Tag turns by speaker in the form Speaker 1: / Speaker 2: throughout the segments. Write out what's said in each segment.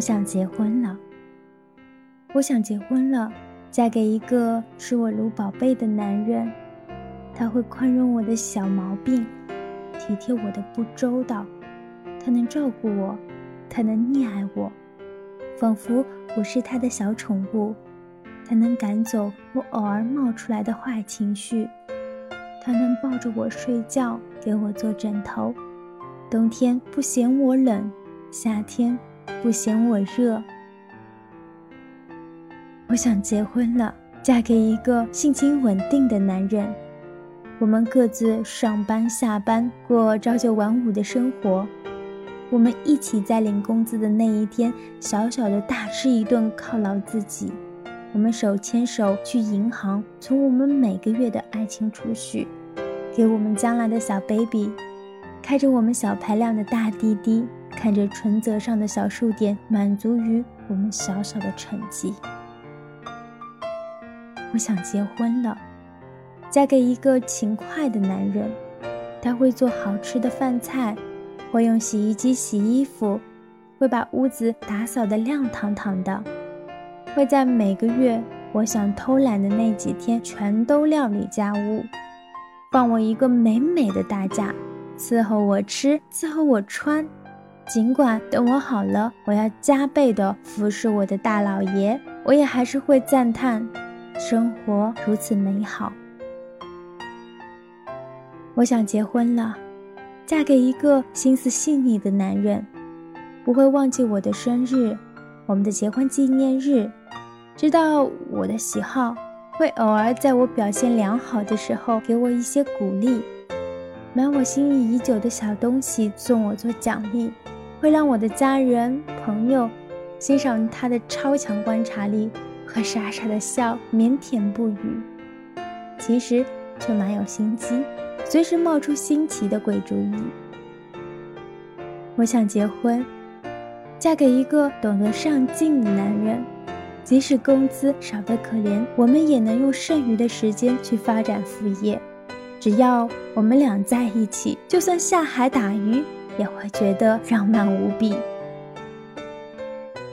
Speaker 1: 我想结婚了。我想结婚了，嫁给一个视我如宝贝的男人，他会宽容我的小毛病，体贴我的不周到，他能照顾我，他能溺爱我，仿佛我是他的小宠物。他能赶走我偶尔冒出来的坏情绪，他能抱着我睡觉，给我做枕头，冬天不嫌我冷，夏天不嫌我热。我想结婚了，嫁给一个性情稳定的男人，我们各自上班下班，过朝九晚五的生活，我们一起在领工资的那一天，小小的大吃一顿，犒劳自己。我们手牵手去银行，存我们每个月的爱情储蓄，给我们将来的小 baby，开着我们小排量的大滴滴，看着存折上的小数点，满足于我们小小的成绩。我想结婚了，嫁给一个勤快的男人，他会做好吃的饭菜，会用洗衣机洗衣服，会把屋子打扫得亮堂堂的。会在每个月我想偷懒的那几天，全都料理家务，放我一个美美的大假，伺候我吃，伺候我穿。尽管等我好了，我要加倍的服侍我的大老爷，我也还是会赞叹，生活如此美好。我想结婚了，嫁给一个心思细腻的男人，不会忘记我的生日，我们的结婚纪念日。知道我的喜好，会偶尔在我表现良好的时候给我一些鼓励，买我心仪已久的小东西送我做奖励，会让我的家人朋友欣赏他的超强观察力和傻傻的笑，腼腆不语，其实却蛮有心机，随时冒出新奇的鬼主意。我想结婚，嫁给一个懂得上进的男人。即使工资少得可怜，我们也能用剩余的时间去发展副业。只要我们俩在一起，就算下海打鱼，也会觉得浪漫无比。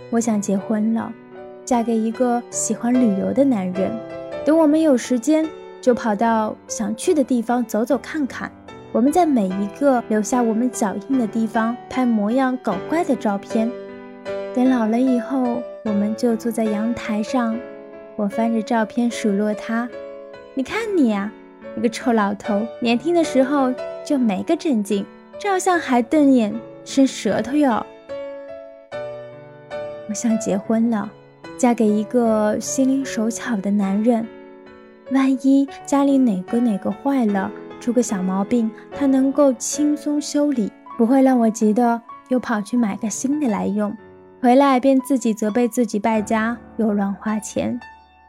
Speaker 1: 我想结婚了，嫁给一个喜欢旅游的男人。等我们有时间，就跑到想去的地方走走看看。我们在每一个留下我们脚印的地方拍模样搞怪的照片。等老了以后。我们就坐在阳台上，我翻着照片数落他：“你看你呀，你个臭老头，年轻的时候就没个正经，照相还瞪眼伸舌头哟。”我想结婚了，嫁给一个心灵手巧的男人。万一家里哪个哪个坏了，出个小毛病，他能够轻松修理，不会让我急得又跑去买个新的来用。回来便自己责备自己败家又乱花钱，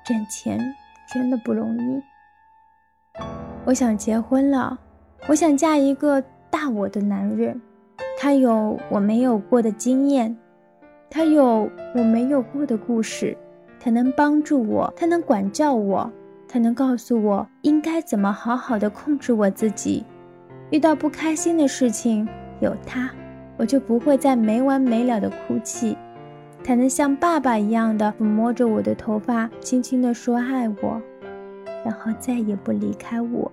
Speaker 1: 挣钱真的不容易。我想结婚了，我想嫁一个大我的男人，他有我没有过的经验，他有我没有过的故事，他能帮助我，他能管教我，他能告诉我应该怎么好好的控制我自己。遇到不开心的事情，有他。我就不会再没完没了的哭泣，他能像爸爸一样的抚摸着我的头发，轻轻地说爱我，然后再也不离开我。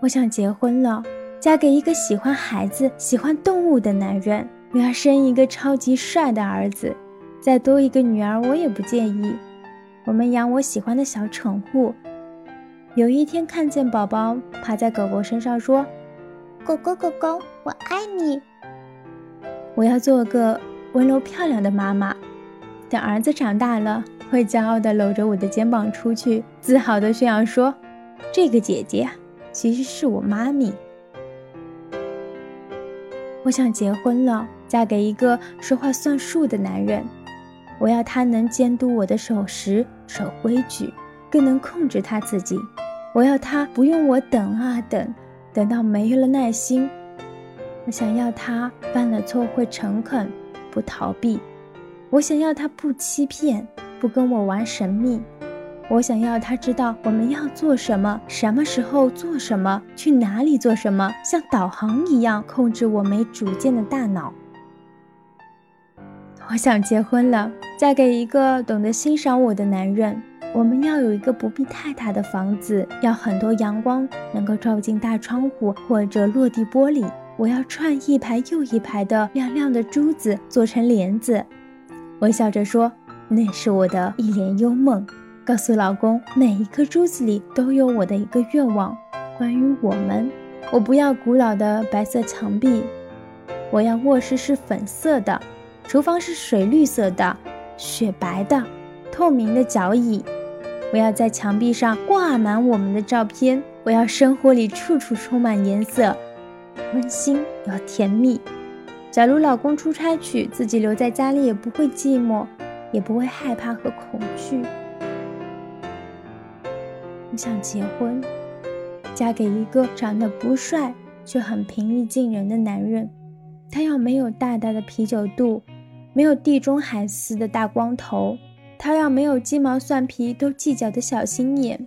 Speaker 1: 我想结婚了，嫁给一个喜欢孩子、喜欢动物的男人。我要生一个超级帅的儿子，再多一个女儿我也不介意。我们养我喜欢的小宠物，有一天看见宝宝趴在狗狗身上说。狗狗，狗狗，我爱你。我要做个温柔漂亮的妈妈。等儿子长大了，会骄傲地搂着我的肩膀出去，自豪地炫耀说：“这个姐姐其实是我妈咪。”我想结婚了，嫁给一个说话算数的男人。我要他能监督我的守时、守规矩，更能控制他自己。我要他不用我等啊等。等到没了耐心，我想要他犯了错会诚恳，不逃避；我想要他不欺骗，不跟我玩神秘；我想要他知道我们要做什么，什么时候做什么，去哪里做什么，像导航一样控制我没主见的大脑。我想结婚了，嫁给一个懂得欣赏我的男人。我们要有一个不必太大的房子，要很多阳光能够照进大窗户或者落地玻璃。我要串一排又一排的亮亮的珠子做成帘子。我笑着说：“那是我的一帘幽梦。”告诉老公，每一颗珠子里都有我的一个愿望，关于我们。我不要古老的白色墙壁，我要卧室是粉色的，厨房是水绿色的，雪白的，透明的脚椅。我要在墙壁上挂满我们的照片，我要生活里处处充满颜色，温馨又甜蜜。假如老公出差去，自己留在家里也不会寂寞，也不会害怕和恐惧。想结婚。嫁给一个长得不帅却很平易近人的男人，他要没有大大的啤酒肚，没有地中海似的大光头，他要没有鸡毛蒜皮都计较的小心眼，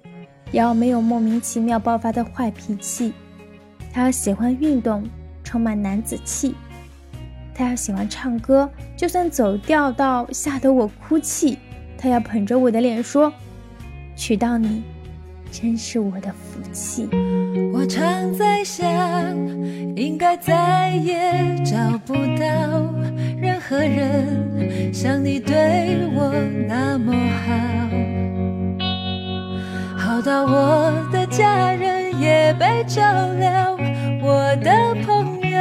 Speaker 1: 要没有莫名其妙爆发的坏脾气。他要喜欢运动，充满男子气。他要喜欢唱歌，就算走调到吓得我哭泣，他要捧着我的脸说：“娶到你。”真是我的福气。
Speaker 2: 我常在想，应该再也找不到任何人像你对我那么好，好到我的家人也被照料，我的朋友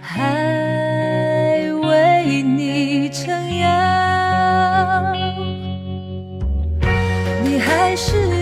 Speaker 2: 还为你撑腰，你还是。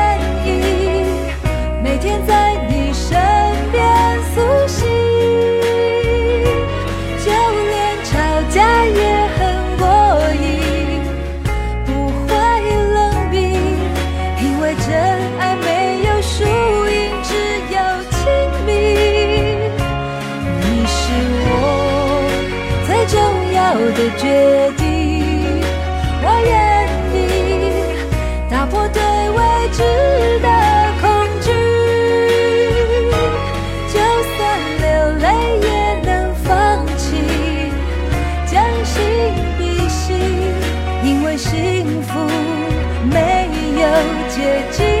Speaker 2: 的决定，我愿意打破对未知的恐惧，就算流泪也能放弃，将心比心，因为幸福没有捷径。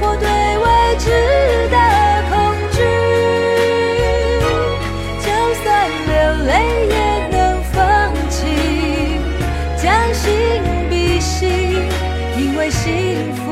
Speaker 2: 我对未知的恐惧，就算流泪也能放弃，将心比心，因为幸福。